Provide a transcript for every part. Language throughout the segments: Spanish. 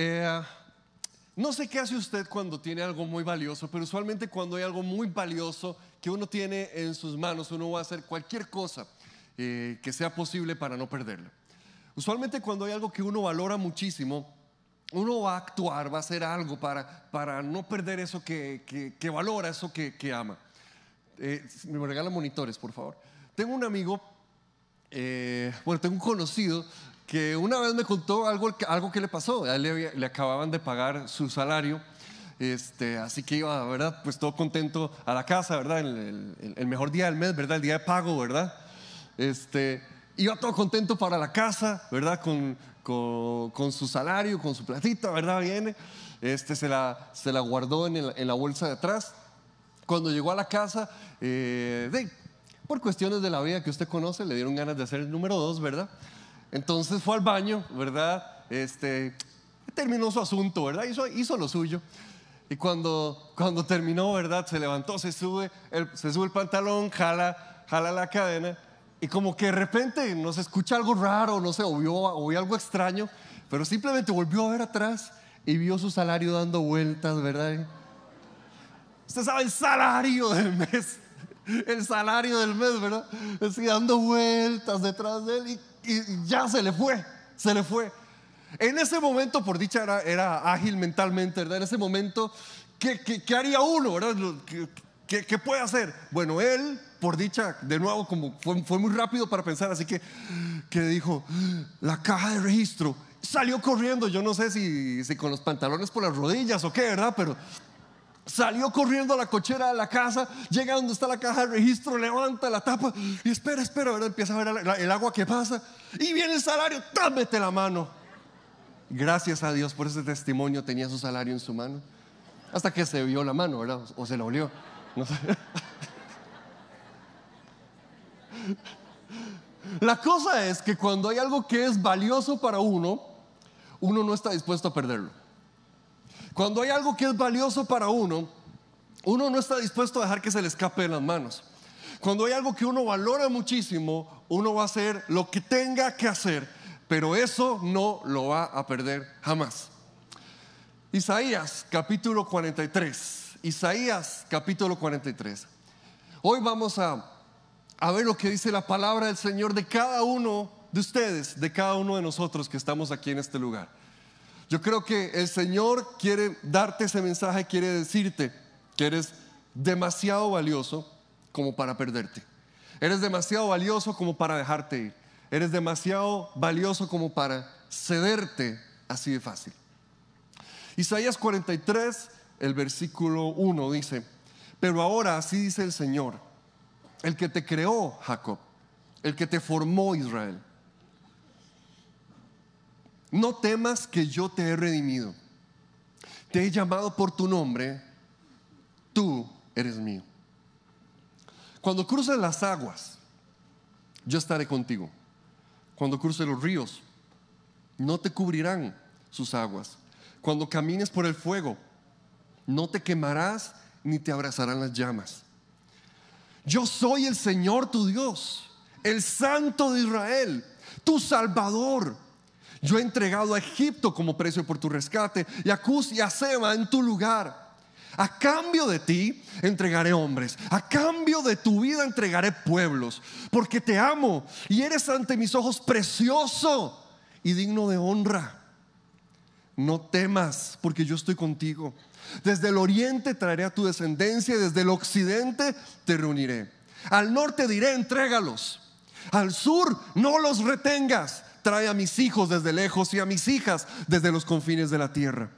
Eh, no sé qué hace usted cuando tiene algo muy valioso, pero usualmente cuando hay algo muy valioso que uno tiene en sus manos, uno va a hacer cualquier cosa eh, que sea posible para no perderlo. Usualmente cuando hay algo que uno valora muchísimo, uno va a actuar, va a hacer algo para, para no perder eso que, que, valora, eso que, que ama. Eh, me regalan monitores, por favor. Tengo un amigo, eh, bueno, tengo un conocido que una vez me contó algo, algo que le pasó. A él le, le acababan de pagar su salario. Este, así que iba, ¿verdad? Pues todo contento a la casa, ¿verdad? El, el, mejor día del mes, ¿verdad? El día de pago, ¿verdad? Este, iba todo contento para la casa, ¿verdad? Con, con, su salario, con su platita, ¿verdad? Viene, este, se, la, se la guardó en, la bolsa de atrás. Cuando llegó a la casa, eh, por cuestiones de la vida que usted conoce, le dieron ganas de hacer el número dos, ¿verdad? Entonces fue al baño, ¿verdad? Este, terminó su asunto, ¿verdad? Hizo, lo suyo. Y cuando, cuando terminó, ¿verdad? Se levantó, se sube, el, se sube el pantalón, jala, jala la cadena y como que de repente nos escucha algo raro, no sé, o vio, algo extraño, pero simplemente volvió a ver atrás y vio su salario dando vueltas, ¿verdad? Usted sabe el salario del mes, el salario del mes, ¿verdad? Así dando vueltas detrás de él y, ya se le fue, se le fue. En ese momento, por dicha, era, era ágil mentalmente, ¿verdad? En ese momento, ¿qué, qué, haría uno, verdad? ¿Qué, ¿Qué puede hacer? Bueno, él por dicha, de nuevo, como fue, muy rápido para pensar, así que, que dijo, la caja de registro, salió corriendo, yo no sé si, si con los pantalones por las rodillas o qué, ¿verdad? Pero salió corriendo a la cochera de la casa, llega donde está la caja de registro, levanta la tapa y espera, espera, ¿verdad? Empieza a ver el agua que pasa y viene el salario, támete la mano. Gracias a Dios por ese testimonio tenía su salario en su mano. Hasta que se vio la mano, ¿verdad? O se la olió. No sé. La cosa es que cuando hay algo que es valioso para uno, uno no está dispuesto a perderlo. Cuando hay algo que es valioso para uno, uno no está dispuesto a dejar que se le escape de las manos. Cuando hay algo que uno valora muchísimo, uno va a hacer lo que tenga que hacer, pero eso no lo va a perder jamás. Isaías capítulo 43. Isaías capítulo 43. Hoy vamos a a ver lo que dice la palabra del Señor de cada uno de ustedes, de cada uno de nosotros que estamos aquí en este lugar. Yo creo que el Señor quiere darte ese mensaje, quiere decirte que eres demasiado valioso como para perderte. Eres demasiado valioso como para dejarte ir. Eres demasiado valioso como para cederte así de fácil. Isaías 43, el versículo 1 dice, pero ahora así dice el Señor el que te creó, Jacob, el que te formó, Israel. No temas que yo te he redimido. Te he llamado por tu nombre, tú eres mío. Cuando cruces las aguas, yo estaré contigo. Cuando cruces los ríos, no te cubrirán sus aguas. Cuando camines por el fuego, no te quemarás ni te abrazarán las llamas. Yo soy el Señor tu Dios, el Santo de Israel, tu Salvador. Yo he entregado a Egipto como precio por tu rescate y a Cus y a Seba en tu lugar. A cambio de ti entregaré hombres, a cambio de tu vida entregaré pueblos, porque te amo y eres ante mis ojos precioso y digno de honra. No temas, porque yo estoy contigo. Desde el oriente traeré a tu descendencia y desde el occidente te reuniré. Al norte diré, entrégalos. Al sur no los retengas. Trae a mis hijos desde lejos y a mis hijas desde los confines de la tierra.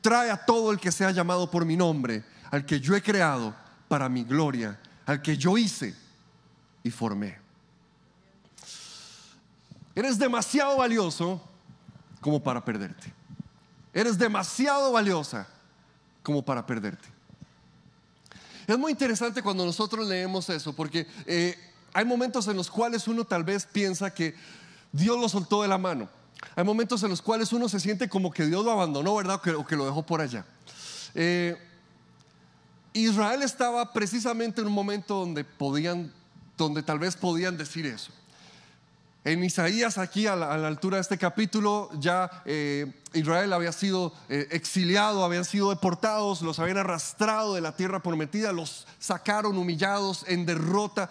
Trae a todo el que sea llamado por mi nombre, al que yo he creado para mi gloria, al que yo hice y formé. Eres demasiado valioso como para perderte. Eres demasiado valiosa como para perderte. Es muy interesante cuando nosotros leemos eso, porque eh, hay momentos en los cuales uno tal vez piensa que Dios lo soltó de la mano. Hay momentos en los cuales uno se siente como que Dios lo abandonó, ¿verdad? O que, lo dejó por allá. Eh, Israel estaba precisamente en un momento donde podían, donde tal vez podían decir eso. En Isaías, aquí a la, altura de este capítulo, ya eh, Israel había sido eh, exiliado, habían sido deportados, los habían arrastrado de la tierra prometida, los sacaron humillados en derrota,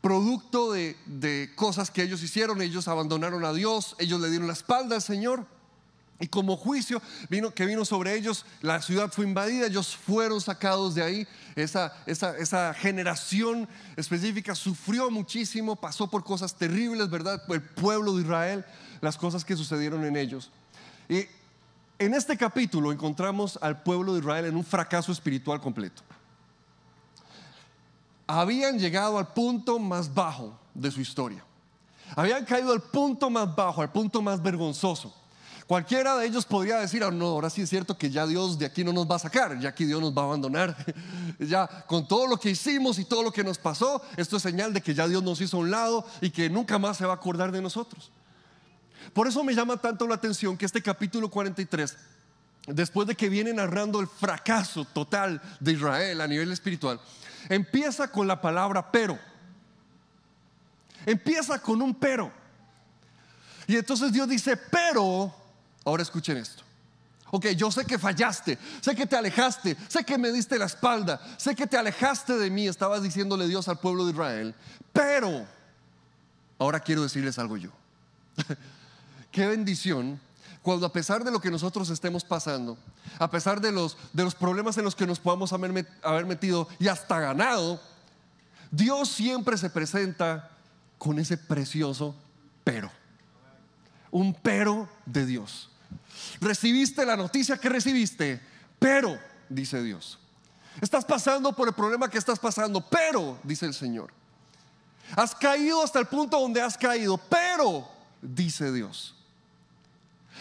producto de, cosas que ellos hicieron. Ellos abandonaron a Dios, ellos le dieron la espalda al Señor. Y como juicio vino, que vino sobre ellos, la ciudad fue invadida, ellos fueron sacados de ahí. Esa, esa, esa, generación específica sufrió muchísimo, pasó por cosas terribles, ¿verdad? El pueblo de Israel, las cosas que sucedieron en ellos. Y en este capítulo encontramos al pueblo de Israel en un fracaso espiritual completo. Habían llegado al punto más bajo de su historia. Habían caído al punto más bajo, al punto más vergonzoso. Cualquiera de ellos podría decir, oh, no, ahora sí es cierto que ya Dios de aquí no nos va a sacar, ya aquí Dios nos va a abandonar. ya con todo lo que hicimos y todo lo que nos pasó, esto es señal de que ya Dios nos hizo a un lado y que nunca más se va a acordar de nosotros. Por eso me llama tanto la atención que este capítulo 43, después de que viene narrando el fracaso total de Israel a nivel espiritual, empieza con la palabra pero. Empieza con un pero. Y entonces Dios dice, pero Ahora escuchen esto. Ok, yo sé que fallaste, sé que te alejaste, sé que me diste la espalda, sé que te alejaste de mí, estabas diciéndole Dios al pueblo de Israel, pero ahora quiero decirles algo yo. Qué bendición cuando a pesar de lo que nosotros estemos pasando, a pesar de los, de los problemas en los que nos podamos haber metido y hasta ganado, Dios siempre se presenta con ese precioso pero. Un pero de Dios. Recibiste la noticia que recibiste, pero, dice Dios, estás pasando por el problema que estás pasando, pero, dice el Señor, has caído hasta el punto donde has caído, pero, dice Dios.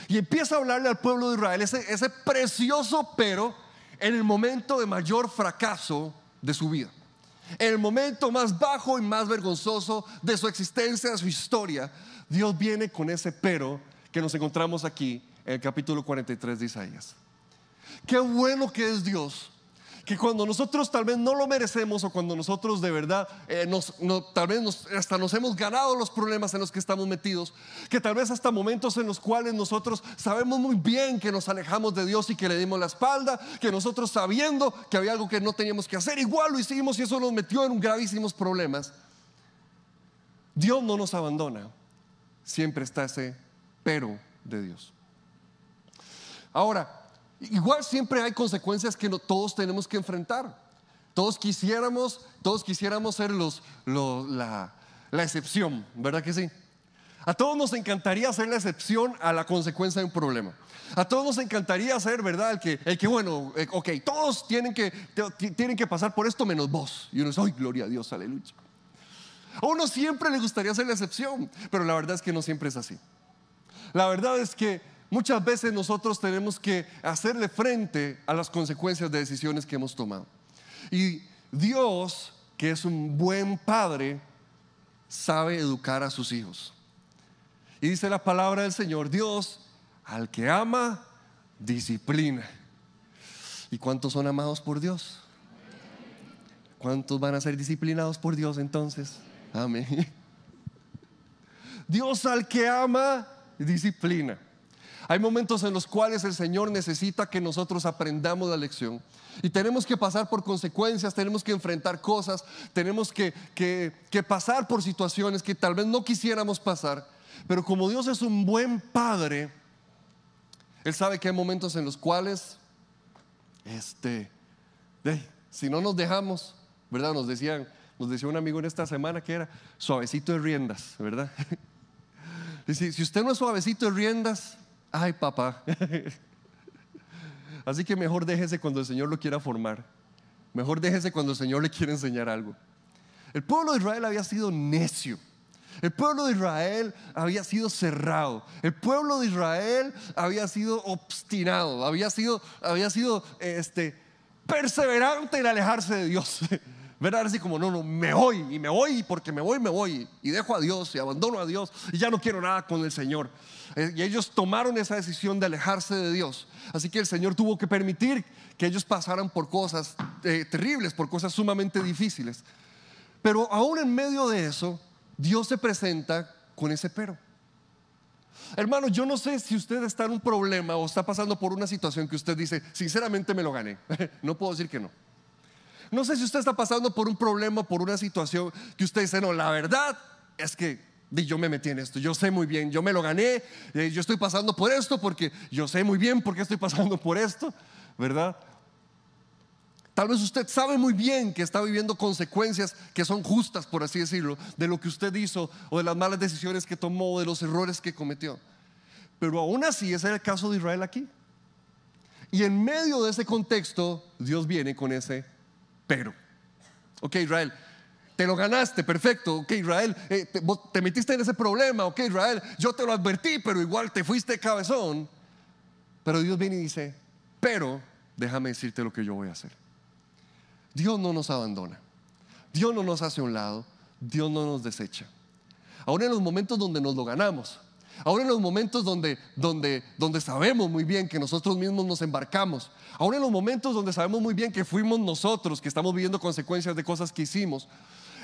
Y empieza a hablarle al pueblo de Israel ese, ese precioso pero en el momento de mayor fracaso de su vida. En el momento más bajo y más vergonzoso de su existencia, de su historia, Dios viene con ese pero que nos encontramos aquí en el capítulo 43 de Isaías. Qué bueno que es Dios, que cuando nosotros tal vez no lo merecemos o cuando nosotros de verdad eh, nos, tal vez hasta nos hemos ganado los problemas en los que estamos metidos, que tal vez hasta momentos en los cuales nosotros sabemos muy bien que nos alejamos de Dios y que le dimos la espalda, que nosotros sabiendo que había algo que no teníamos que hacer, igual lo hicimos y eso nos metió en gravísimos problemas. Dios no nos abandona, siempre está ese pero de Dios. Ahora, igual siempre hay consecuencias que todos tenemos que enfrentar. Todos quisiéramos, todos quisiéramos ser los, la, excepción, ¿verdad que sí? A todos nos encantaría ser la excepción a la consecuencia de un problema. A todos nos encantaría ser, ¿verdad? El que, el que bueno, eh, ok, todos tienen que, tienen que pasar por esto menos vos. Y uno dice, ay, gloria a Dios, aleluya. A uno siempre le gustaría ser la excepción, pero la verdad es que no siempre es así. La verdad es que muchas veces nosotros tenemos que hacerle frente a las consecuencias de decisiones que hemos tomado. Y Dios, que es un buen padre, sabe educar a sus hijos. Y dice la palabra del Señor, Dios al que ama, disciplina. ¿Y cuántos son amados por Dios? ¿Cuántos van a ser disciplinados por Dios entonces? Amén. Dios al que ama, disciplina. Hay momentos en los cuales el Señor necesita que nosotros aprendamos la lección. Y tenemos que pasar por consecuencias, tenemos que enfrentar cosas, tenemos que, que, pasar por situaciones que tal vez no quisiéramos pasar. Pero como Dios es un buen padre, Él sabe que hay momentos en los cuales, este, si no nos dejamos, ¿verdad? Nos decían, nos decía un amigo en esta semana que era suavecito de riendas, ¿verdad? Dice, si usted no es suavecito de riendas, ay papá. Así que mejor déjese cuando el Señor lo quiera formar. Mejor déjese cuando el Señor le quiere enseñar algo. El pueblo de Israel había sido necio. El pueblo de Israel había sido cerrado. El pueblo de Israel había sido obstinado. Había sido, había sido este, perseverante en alejarse de Dios. ¿Verdad? Así como, no, no, me voy y me voy porque me voy, me voy y dejo a Dios y abandono a Dios y ya no quiero nada con el Señor. Eh, y ellos tomaron esa decisión de alejarse de Dios. Así que el Señor tuvo que permitir que ellos pasaran por cosas eh, terribles, por cosas sumamente difíciles. Pero aún en medio de eso, Dios se presenta con ese pero. Hermano, yo no sé si usted está en un problema o está pasando por una situación que usted dice, sinceramente me lo gané. no puedo decir que no. No sé si usted está pasando por un problema, por una situación que usted dice, no, la verdad es que yo me metí en esto, yo sé muy bien, yo me lo gané, eh, yo estoy pasando por esto porque yo sé muy bien por qué estoy pasando por esto, ¿verdad? Tal vez usted sabe muy bien que está viviendo consecuencias que son justas, por así decirlo, de lo que usted hizo o de las malas decisiones que tomó o de los errores que cometió. Pero aún así, ese es el caso de Israel aquí. Y en medio de ese contexto, Dios viene con ese pero. Ok, Israel, te lo ganaste, perfecto. Ok, Israel, eh, te, te, metiste en ese problema. Ok, Israel, yo te lo advertí, pero igual te fuiste cabezón. Pero Dios viene y dice, pero déjame decirte lo que yo voy a hacer. Dios no nos abandona. Dios no nos hace a un lado. Dios no nos desecha. Ahora en los momentos donde nos lo ganamos, ahora en los momentos donde, donde, donde sabemos muy bien que nosotros mismos nos embarcamos, ahora en los momentos donde sabemos muy bien que fuimos nosotros que estamos viviendo consecuencias de cosas que hicimos,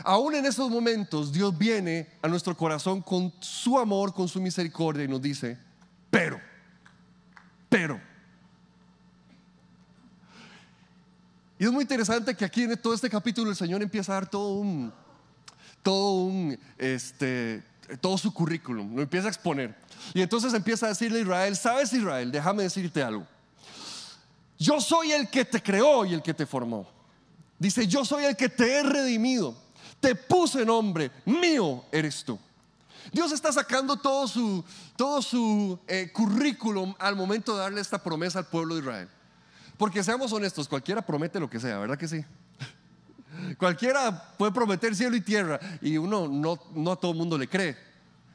aún en esos momentos Dios viene a nuestro corazón con su amor, con su misericordia y nos dice, pero, pero, Y es muy interesante que aquí en todo este capítulo el Señor empieza a dar todo un, todo un, este, todo su currículum, lo empieza a exponer. Y entonces empieza a decirle a Israel, sabes Israel, déjame decirte algo. Yo soy el que te creó y el que te formó. Dice, yo soy el que te he redimido. Te puse nombre, mío eres tú. Dios está sacando todo su, todo su eh, currículum al momento de darle esta promesa al pueblo de Israel. Porque seamos honestos, cualquiera promete lo que sea, ¿verdad que sí? Cualquiera puede prometer cielo y tierra y uno no, no a todo el mundo le cree.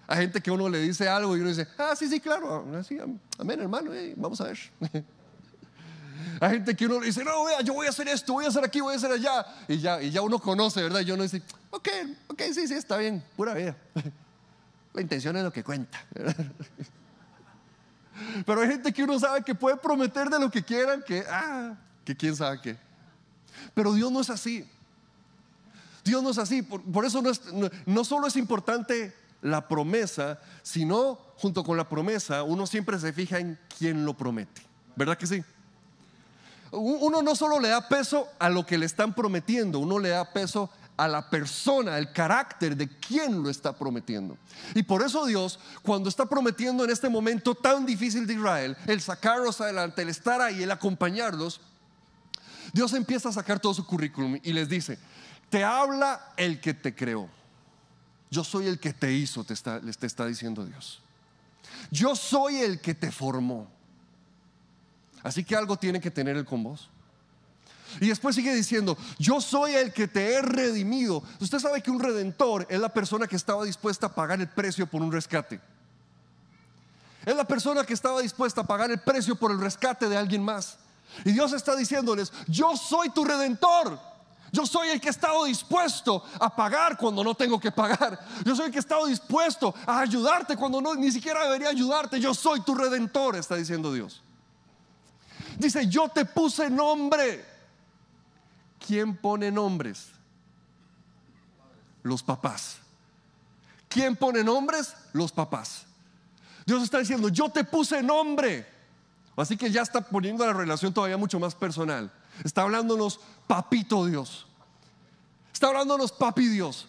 Hay gente que uno le dice algo y uno dice, ah, sí, sí, claro, así, amén, hermano, vamos a ver. Hay gente que uno le dice, no, vea, yo voy a hacer esto, voy a hacer aquí, voy a hacer allá. Y ya, y ya uno conoce, ¿verdad? Y uno dice, ok, ok, sí, sí, está bien, pura vida. La intención es lo que cuenta. Pero hay gente que uno sabe que puede prometer de lo que quieran, que, ah, que quién sabe qué. Pero Dios no es así. Dios no es así. Por, eso no, no, solo es importante la promesa, sino junto con la promesa, uno siempre se fija en quién lo promete. ¿Verdad que sí? Uno no solo le da peso a lo que le están prometiendo, uno le da peso a la persona, el carácter de quien lo está prometiendo. Y por eso Dios, cuando está prometiendo en este momento tan difícil de Israel, el sacarlos adelante, el estar ahí, el acompañarlos, Dios empieza a sacar todo su currículum y les dice, te habla el que te creó. Yo soy el que te hizo, te está, está diciendo Dios. Yo soy el que te formó. Así que algo tiene que tener el con vos. Y después sigue diciendo, yo soy el que te he redimido. Usted sabe que un redentor es la persona que estaba dispuesta a pagar el precio por un rescate. Es la persona que estaba dispuesta a pagar el precio por el rescate de alguien más. Y Dios está diciéndoles, yo soy tu redentor. Yo soy el que he estado dispuesto a pagar cuando no tengo que pagar. Yo soy el que he estado dispuesto a ayudarte cuando no, ni siquiera debería ayudarte. Yo soy tu redentor, está diciendo Dios. Dice, yo te puse nombre. ¿Quién pone nombres? Los papás. ¿Quién pone nombres? Los papás. Dios está diciendo, yo te puse nombre. Así que ya está poniendo la relación todavía mucho más personal. Está hablándonos papito Dios. Está hablándonos papi Dios.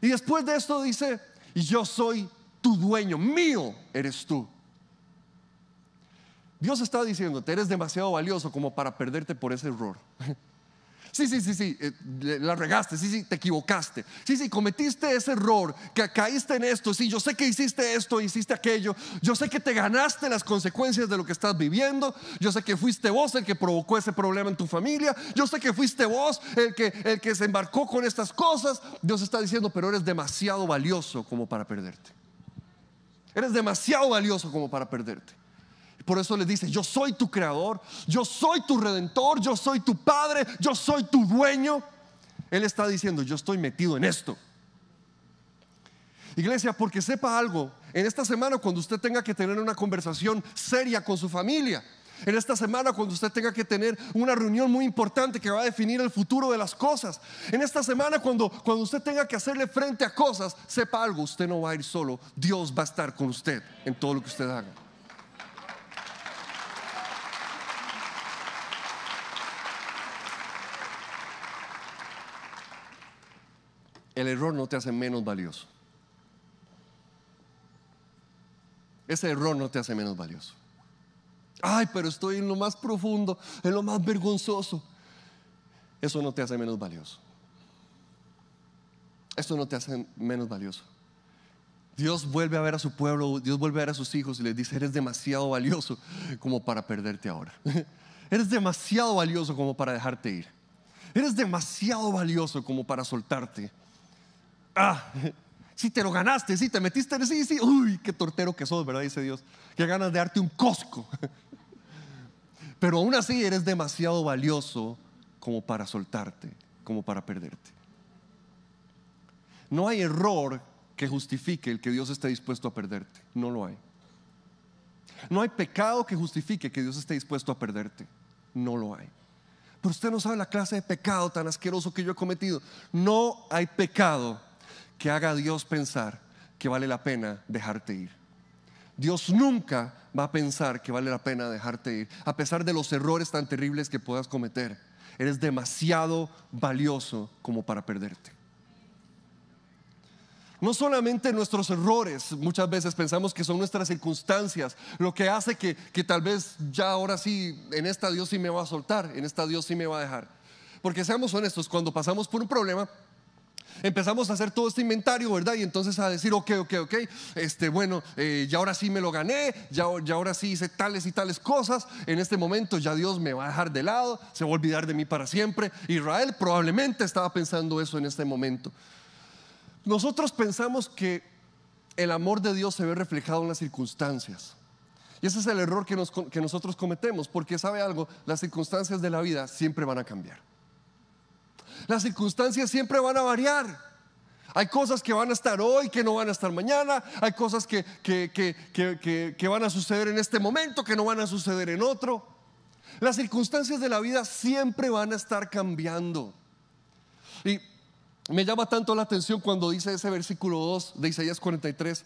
Y después de esto dice, y yo soy tu dueño, mío eres tú. Dios está diciéndote, eres demasiado valioso como para perderte por ese error. Sí, sí, sí, sí, eh, la regaste, sí, sí, te equivocaste. Sí, sí, cometiste ese error, que caíste en esto, sí, yo sé que hiciste esto, hiciste aquello. Yo sé que te ganaste las consecuencias de lo que estás viviendo. Yo sé que fuiste vos el que provocó ese problema en tu familia. Yo sé que fuiste vos el que, el que se embarcó con estas cosas. Dios está diciendo, pero eres demasiado valioso como para perderte. Eres demasiado valioso como para perderte. Por eso le dice, yo soy tu creador, yo soy tu redentor, yo soy tu padre, yo soy tu dueño. Él está diciendo, yo estoy metido en esto. Iglesia, porque sepa algo, en esta semana cuando usted tenga que tener una conversación seria con su familia, En esta semana cuando usted tenga que tener una reunión muy importante que va a definir el futuro de las cosas. En esta semana cuando, cuando usted tenga que hacerle frente a cosas, sepa algo, usted no va a ir solo. Dios va a estar con usted en todo lo que usted haga. El error no te hace menos valioso. Ese error no te hace menos valioso. Ay, pero estoy en lo más profundo, en lo más vergonzoso. Eso no te hace menos valioso. Eso no te hace menos valioso. Dios vuelve a ver a su pueblo, Dios vuelve a ver a sus hijos y les dice, eres demasiado valioso como para perderte ahora. Eres demasiado valioso como para dejarte ir. Eres demasiado valioso como para soltarte. Ah, si te lo ganaste, si te metiste en sí, sí, uy, qué tortero que sos, ¿verdad? Dice Dios. Qué ganas de darte un cosco. Pero aún así eres demasiado valioso como para soltarte, como para perderte. No hay error que justifique el que Dios esté dispuesto a perderte. No lo hay. No hay pecado que justifique que Dios esté dispuesto a perderte. No lo hay. Pero usted no sabe la clase de pecado tan asqueroso que yo he cometido. No hay pecado que haga Dios pensar que vale la pena dejarte ir. Dios nunca va a pensar que vale la pena dejarte ir, a pesar de los errores tan terribles que puedas cometer. Eres demasiado valioso como para perderte. No solamente nuestros errores, muchas veces pensamos que son nuestras circunstancias lo que hace que, que, tal vez ya ahora sí, en esta Dios sí me va a soltar, en esta Dios sí me va a dejar. Porque seamos honestos, cuando pasamos por un problema, empezamos a hacer todo este inventario, ¿verdad? Y entonces a decir, ok, ok, ok, este, bueno, eh, ya ahora sí me lo gané, ya, ya ahora sí hice tales y tales cosas, en este momento ya Dios me va a dejar de lado, se va a olvidar de mí para siempre. Israel probablemente estaba pensando eso en este momento. Nosotros pensamos que el amor de Dios se ve reflejado en las circunstancias. Y ese es el error que, que nosotros cometemos, porque sabe algo, las circunstancias de la vida siempre van a cambiar. Las circunstancias siempre van a variar. Hay cosas que van a estar hoy, que no van a estar mañana. Hay cosas que, que, van a suceder en este momento, que no van a suceder en otro. Las circunstancias de la vida siempre van a estar cambiando. Y me llama tanto la atención cuando dice ese versículo 2 de Isaías 43.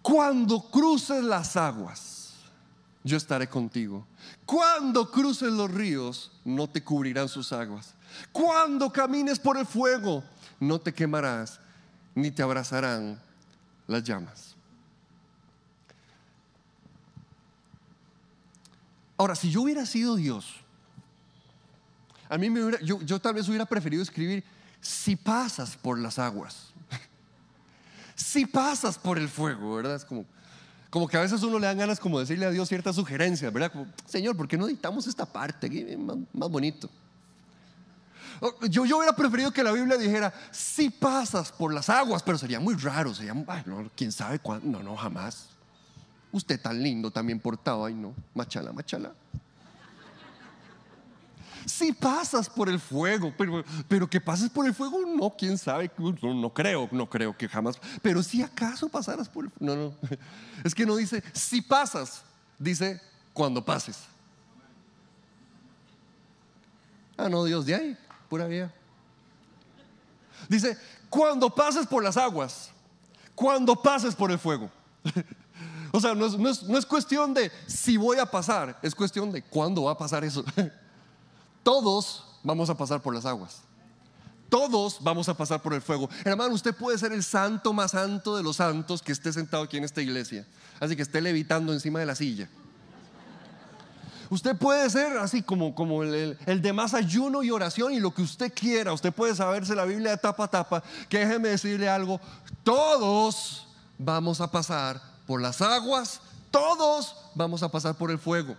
Cuando cruces las aguas, yo estaré contigo. Cuando cruces los ríos, no te cubrirán sus aguas. Cuando camines por el fuego, no te quemarás, ni te abrazarán las llamas. Ahora, si yo hubiera sido Dios, a mí me hubiera, yo, tal vez hubiera preferido escribir, si pasas por las aguas, si pasas por el fuego, ¿verdad? Es como, como que a veces uno le dan ganas como decirle a Dios ciertas sugerencias, ¿verdad? Como, Señor, ¿por qué no editamos esta parte? Más bonito. Oh, yo, yo hubiera preferido que la Biblia dijera, si pasas por las aguas, pero sería muy raro, sería, quién sabe cuándo, no, no, jamás. Usted tan lindo, también portado, ay no, machala, machala. Si pasas por el fuego, pero, pero que pases por el fuego, no, quién sabe, no, no creo, no creo que jamás, pero si acaso pasaras por el fuego, no, no, es que no dice si pasas, dice cuando pases. Ah, no, Dios, de ahí pura vida. Dice, cuando pases por las aguas, cuando pases por el fuego. o sea, no es, cuestión de si voy a pasar, es cuestión de cuándo va a pasar eso. Todos vamos a pasar por las aguas. Todos vamos a pasar por el fuego. Hermano, usted puede ser el santo más santo de los santos que esté sentado aquí en esta iglesia. Así que esté levitando encima de la silla. Usted puede ser así como, como el, de más ayuno y oración y lo que usted quiera. Usted puede saberse la Biblia de tapa a tapa. Que déjeme decirle algo. Todos vamos a pasar por las aguas. Todos vamos a pasar por el fuego.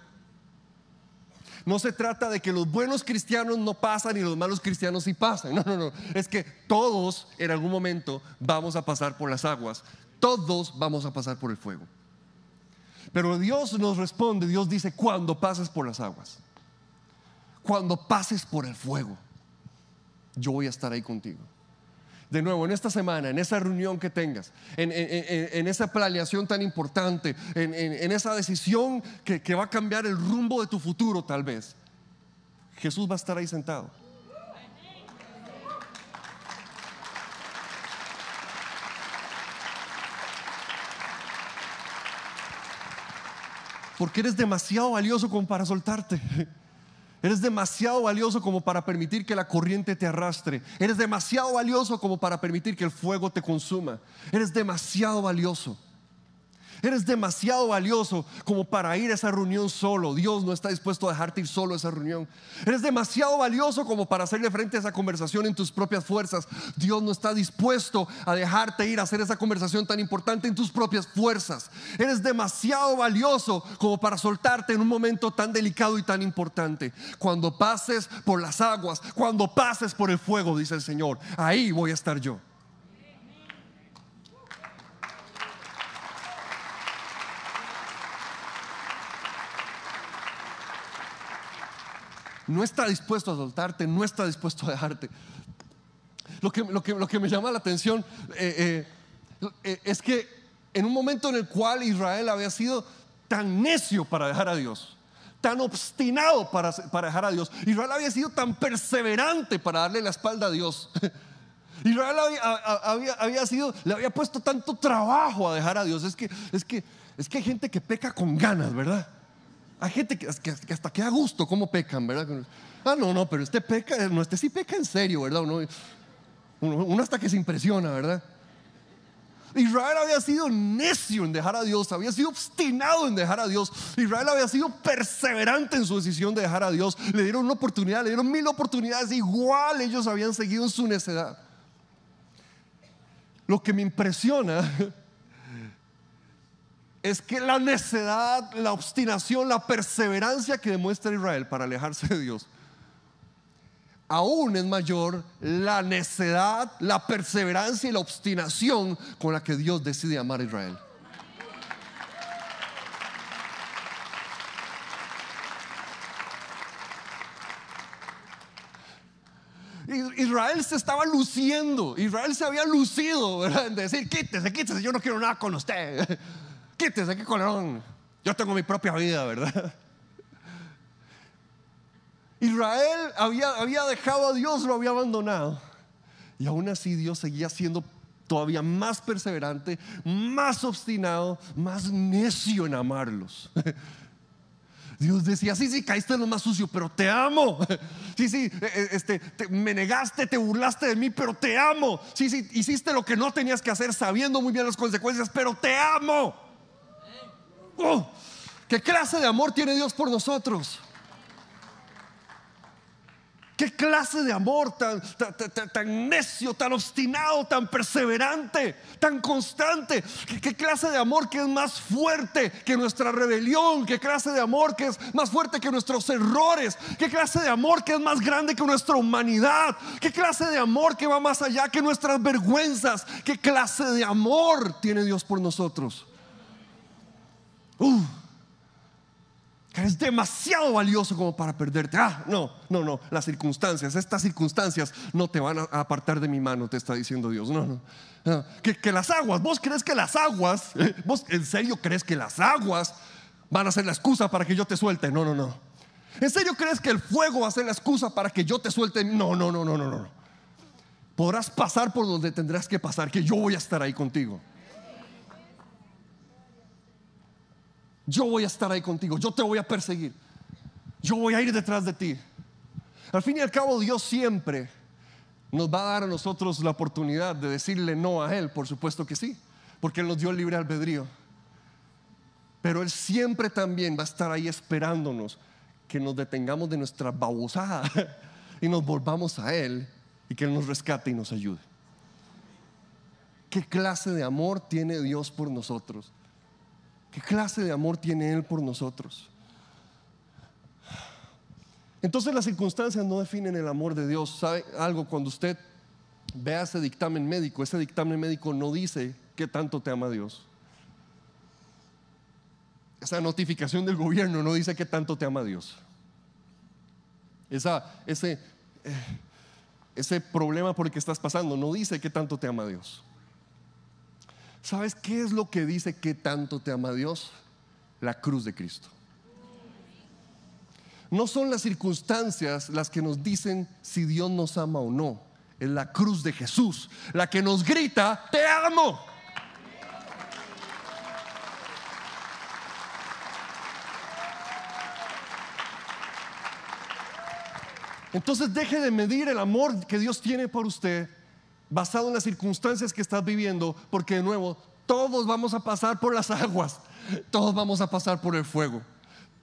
No se trata de que los buenos cristianos no pasan y los malos cristianos sí pasan. No, no, no. Es que todos en algún momento vamos a pasar por las aguas. Todos vamos a pasar por el fuego. Pero Dios nos responde, Dios dice, cuando pases por las aguas, cuando pases por el fuego, yo voy a estar ahí contigo. de nuevo, en esta semana, en esa reunión que tengas, en, esa planeación tan importante, en, esa decisión que, que va a cambiar el rumbo de tu futuro tal vez, Jesús va a estar ahí sentado. Porque eres demasiado valioso como para soltarte. Eres demasiado valioso como para permitir que la corriente te arrastre. Eres demasiado valioso como para permitir que el fuego te consuma. Eres demasiado valioso. Eres demasiado valioso como para ir a esa reunión solo. Dios no está dispuesto a dejarte ir solo a esa reunión. Eres demasiado valioso como para hacerle frente a esa conversación en tus propias fuerzas. Dios no está dispuesto a dejarte ir a hacer esa conversación tan importante en tus propias fuerzas. Eres demasiado valioso como para soltarte en un momento tan delicado y tan importante. Cuando pases por las aguas, cuando pases por el fuego, dice el Señor, ahí voy a estar yo. No está dispuesto a soltarte, no está dispuesto a dejarte. Lo que, lo que, lo que me llama la atención eh, eh, eh, es que en un momento en el cual Israel había sido tan necio para dejar a Dios, tan obstinado para, para dejar a Dios, Israel había sido tan perseverante para darle la espalda a Dios. Israel había, había, sido, le había puesto tanto trabajo a dejar a Dios. Es que, es que, es que hay gente que peca con ganas, ¿verdad? Hay gente que, hasta que a gusto cómo pecan, ¿verdad? Ah, no, no, pero este peca, no, este sí peca en serio, ¿verdad? Uno, uno hasta que se impresiona, ¿verdad? Israel había sido necio en dejar a Dios, había sido obstinado en dejar a Dios. Israel había sido perseverante en su decisión de dejar a Dios. Le dieron una oportunidad, le dieron mil oportunidades, igual ellos habían seguido en su necedad. Lo que me impresiona es que la necedad, la obstinación, la perseverancia que demuestra Israel para alejarse de Dios, aún es mayor la necedad, la perseverancia y la obstinación con la que Dios decide amar a Israel. Israel se estaba luciendo, Israel se había lucido, ¿verdad? En decir, quítese, quítese, yo no quiero nada con usted quítese, qué colerón. Yo tengo mi propia vida, ¿verdad? Israel había, había dejado a Dios, lo había abandonado. Y aún así Dios seguía siendo todavía más perseverante, más obstinado, más necio en amarlos. Dios decía, sí, sí, caíste en lo más sucio, pero te amo. Sí, sí, e, e, este, me negaste, te burlaste de mí, pero te amo. Sí, sí, hiciste lo que no tenías que hacer sabiendo muy bien las consecuencias, pero te amo. Oh, ¿Qué clase de amor tiene Dios por nosotros? ¿Qué clase de amor tan, tan, necio, tan obstinado, tan perseverante, tan constante? ¿Qué, clase de amor que es más fuerte que nuestra rebelión? ¿Qué clase de amor que es más fuerte que nuestros errores? ¿Qué clase de amor que es más grande que nuestra humanidad? ¿Qué clase de amor que va más allá que nuestras vergüenzas? ¿Qué clase de amor tiene Dios por nosotros? Uh, que eres demasiado valioso como para perderte. Ah, no, no, no, las circunstancias, estas circunstancias no te van a apartar de mi mano, te está diciendo Dios. No, no. Que, las aguas, vos crees que las aguas, vos en serio crees que las aguas van a ser la excusa para que yo te suelte. No, no, no. ¿En serio crees que el fuego va a ser la excusa para que yo te suelte? No, no, no, no, no, no. Podrás pasar por donde tendrás que pasar, que yo voy a estar ahí contigo. Yo voy a estar ahí contigo, yo te voy a perseguir, yo voy a ir detrás de ti. Al fin y al cabo, Dios siempre nos va a dar a nosotros la oportunidad de decirle no a Él, por supuesto que sí, porque Él nos dio el libre albedrío. Pero Él siempre también va a estar ahí esperándonos que nos detengamos de nuestra babosada y nos volvamos a Él y que Él nos rescate y nos ayude. ¿Qué clase de amor tiene Dios por nosotros? ¿Qué clase de amor tiene Él por nosotros? Entonces las circunstancias no definen el amor de Dios. ¿Sabe algo? Cuando usted vea ese dictamen médico, ese dictamen médico no dice qué tanto te ama Dios. Esa notificación del gobierno no dice qué tanto te ama Dios. Esa, ese, eh, ese problema por el que estás pasando, no dice que tanto te ama Dios. ¿Sabes qué es lo que dice que tanto te ama Dios? La cruz de Cristo. No son las circunstancias las que nos dicen si Dios nos ama o no. Es la cruz de Jesús la que nos grita, te amo. Entonces deje de medir el amor que Dios tiene por usted basado en las circunstancias que estás viviendo, porque de nuevo, todos vamos a pasar por las aguas, todos vamos a pasar por el fuego.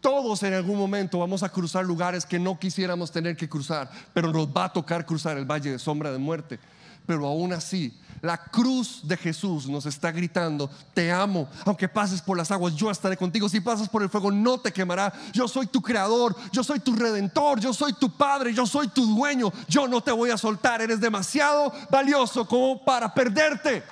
Todos en algún momento vamos a cruzar lugares que no quisiéramos tener que cruzar, pero nos va a tocar cruzar el valle de sombra de muerte. Pero aún así, la cruz de Jesús nos está gritando, te amo, aunque pases por las aguas, yo estaré contigo. Si pasas por el fuego, no te quemará. Yo soy tu creador, yo soy tu redentor, yo soy tu padre, yo soy tu dueño. Yo no te voy a soltar, eres demasiado valioso como para perderte.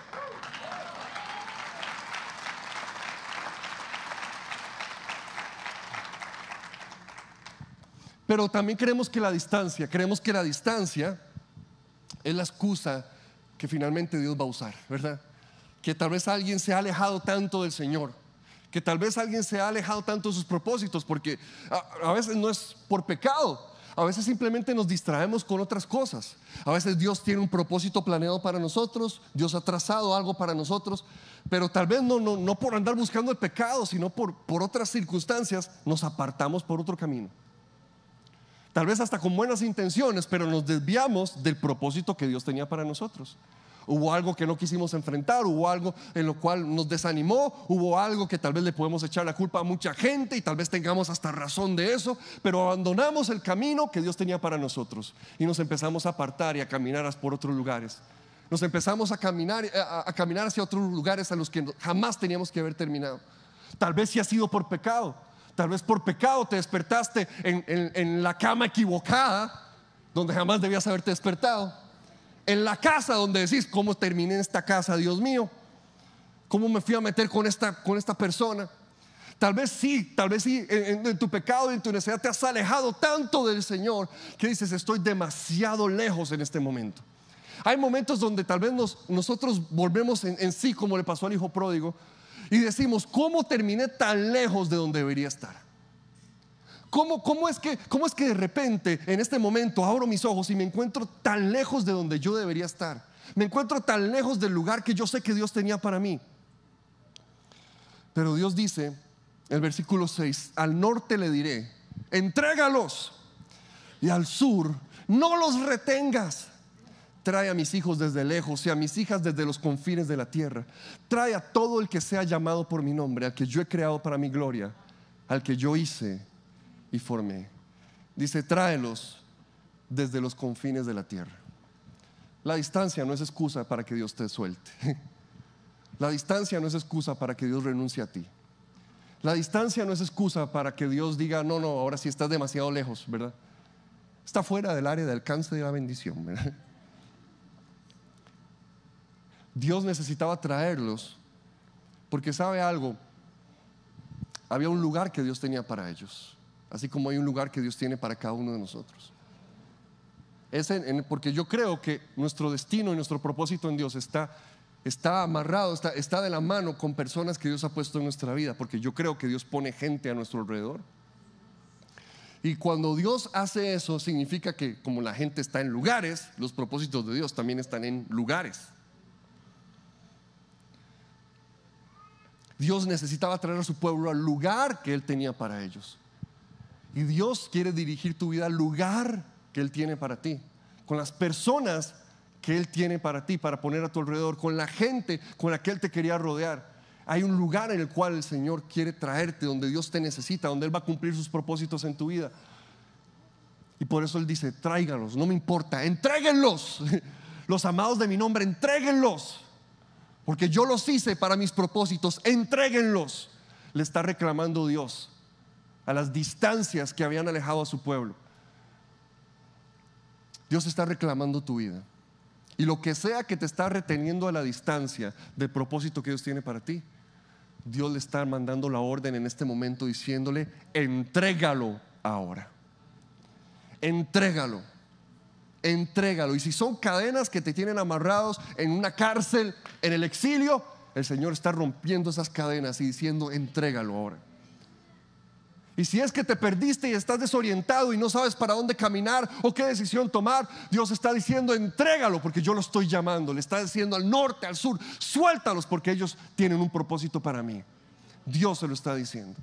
Pero también creemos que la distancia, creemos que la distancia es la excusa que finalmente Dios va a usar, ¿verdad? Que tal vez alguien se ha alejado tanto del Señor, que tal vez alguien se ha alejado tanto de sus propósitos, porque a, a veces no es por pecado, a veces simplemente nos distraemos con otras cosas. A veces Dios tiene un propósito planeado para nosotros, Dios ha trazado algo para nosotros, pero tal vez no, no, no por andar buscando el pecado, sino por, por otras circunstancias, nos apartamos por otro camino tal vez hasta con buenas intenciones, pero nos desviamos del propósito que Dios tenía para nosotros. Hubo algo que no quisimos enfrentar, hubo algo en lo cual nos desanimó, hubo algo que tal vez le podemos echar la culpa a mucha gente y tal vez tengamos hasta razón de eso, pero abandonamos el camino que Dios tenía para nosotros y nos empezamos a apartar y a caminar por otros lugares. Nos empezamos a caminar, a, a caminar hacia otros lugares a los que jamás teníamos que haber terminado. Tal vez si ha sido por pecado, Tal vez por pecado te despertaste en, la cama equivocada, donde jamás debías haberte despertado. En la casa donde decís, ¿cómo terminé en esta casa, Dios mío? ¿Cómo me fui a meter con esta, con esta persona? Tal vez sí, tal vez sí, en, tu pecado y en tu necesidad te has alejado tanto del Señor que dices, estoy demasiado lejos en este momento. Hay momentos donde tal vez nosotros volvemos en, en sí, como le pasó al hijo pródigo, y decimos, ¿cómo terminé tan lejos de donde debería estar? ¿Cómo, cómo, es que, ¿Cómo es que de repente, en este momento, abro mis ojos y me encuentro tan lejos de donde yo debería estar? Me encuentro tan lejos del lugar que yo sé que Dios tenía para mí. Pero Dios dice, el versículo 6, al norte le diré, entrégalos, y al sur, no los retengas. Trae a mis hijos desde lejos y a mis hijas desde los confines de la tierra. Trae a todo el que sea llamado por mi nombre, al que yo he creado para mi gloria, al que yo hice y formé. Dice, tráelos desde los confines de la tierra. La distancia no es excusa para que Dios te suelte. La distancia no es excusa para que Dios renuncie a ti. La distancia no es excusa para que Dios diga, no, no, ahora sí estás demasiado lejos, ¿verdad? Está fuera del área de alcance de la bendición, ¿verdad? Dios necesitaba traerlos porque sabe algo, había un lugar que Dios tenía para ellos, así como hay un lugar que Dios tiene para cada uno de nosotros. Es porque yo creo que nuestro destino y nuestro propósito en Dios está, está amarrado, está, está de la mano con personas que Dios ha puesto en nuestra vida, porque yo creo que Dios pone gente a nuestro alrededor. Y cuando Dios hace eso, significa que como la gente está en lugares, los propósitos de Dios también están en lugares. Dios necesitaba traer a su pueblo al lugar que Él tenía para ellos. Y Dios quiere dirigir tu vida al lugar que Él tiene para ti, con las personas que Él tiene para ti, para poner a tu alrededor, con la gente con la que Él te quería rodear. Hay un lugar en el cual el Señor quiere traerte, donde Dios te necesita, donde Él va a cumplir sus propósitos en tu vida. Y por eso Él dice, tráigalos, no me importa, entréguenlos. Los amados de mi nombre, entréguenlos porque yo los hice para mis propósitos, entréguenlos, le está reclamando Dios a las distancias que habían alejado a su pueblo. Dios está reclamando tu vida. Y lo que sea que te está reteniendo a la distancia del propósito que Dios tiene para ti, Dios le está mandando la orden en este momento diciéndole, entrégalo ahora. Entrégalo. Entrégalo. Y si son cadenas que te tienen amarrados en una cárcel, en el exilio, el Señor está rompiendo esas cadenas y diciendo, entrégalo ahora. Y si es que te perdiste y estás desorientado y no sabes para dónde caminar o qué decisión tomar, Dios está diciendo, entrégalo porque yo lo estoy llamando. Le está diciendo al norte, al sur, suéltalos porque ellos tienen un propósito para mí. Dios se lo está diciendo.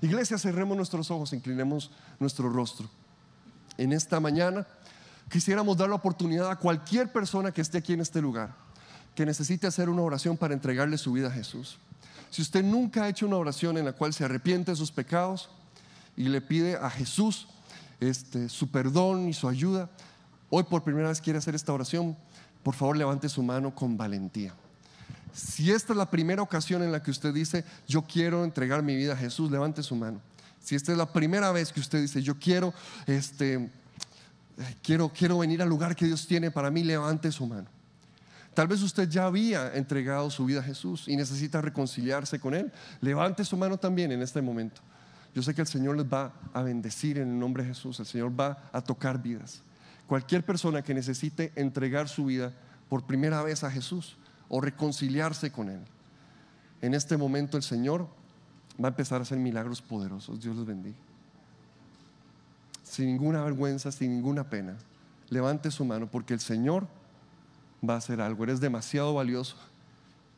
Iglesia, cerremos nuestros ojos, inclinemos nuestro rostro. En esta mañana quisiéramos dar la oportunidad a cualquier persona que esté aquí en este lugar, que necesite hacer una oración para entregarle su vida a Jesús. Si usted nunca ha hecho una oración en la cual se arrepiente de sus pecados y le pide a Jesús este, su perdón y su ayuda, hoy por primera vez quiere hacer esta oración, por favor levante su mano con valentía. Si esta es la primera ocasión en la que usted dice, yo quiero entregar mi vida a Jesús, levante su mano. Si esta es la primera vez que usted dice, yo quiero, este, quiero, quiero venir al lugar que Dios tiene para mí, levante su mano. Tal vez usted ya había entregado su vida a Jesús y necesita reconciliarse con Él. Levante su mano también en este momento. Yo sé que el Señor les va a bendecir en el nombre de Jesús. El Señor va a tocar vidas. Cualquier persona que necesite entregar su vida por primera vez a Jesús o reconciliarse con Él. En este momento el Señor va a empezar a hacer milagros poderosos. Dios los bendiga. Sin ninguna vergüenza, sin ninguna pena. Levante su mano porque el Señor va a hacer algo. Eres demasiado valioso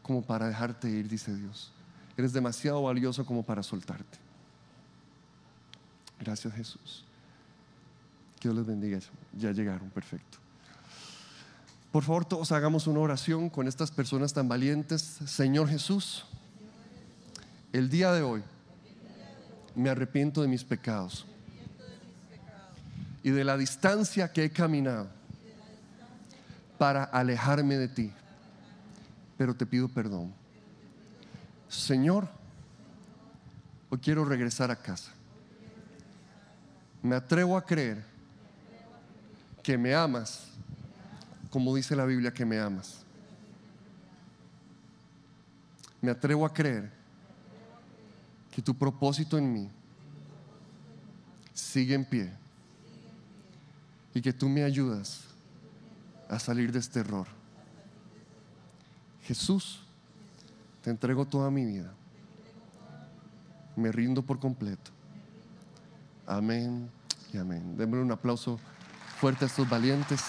como para dejarte ir, dice Dios. Eres demasiado valioso como para soltarte. Gracias Jesús. Que Dios les bendiga. Ya llegaron, perfecto. Por favor, todos hagamos una oración con estas personas tan valientes. Señor Jesús, el día de hoy me arrepiento de mis pecados y de la distancia que he caminado para alejarme de ti, pero te pido perdón. Señor, hoy quiero regresar a casa. Me atrevo a creer que me amas, como dice la Biblia que me amas. Me atrevo a creer que tu propósito en mí sigue en pie y que tú me ayudas a salir de este error. Jesús, te entrego toda mi vida. Me rindo por completo. Amén y amén. Démosle un aplauso fuerte a estos valientes.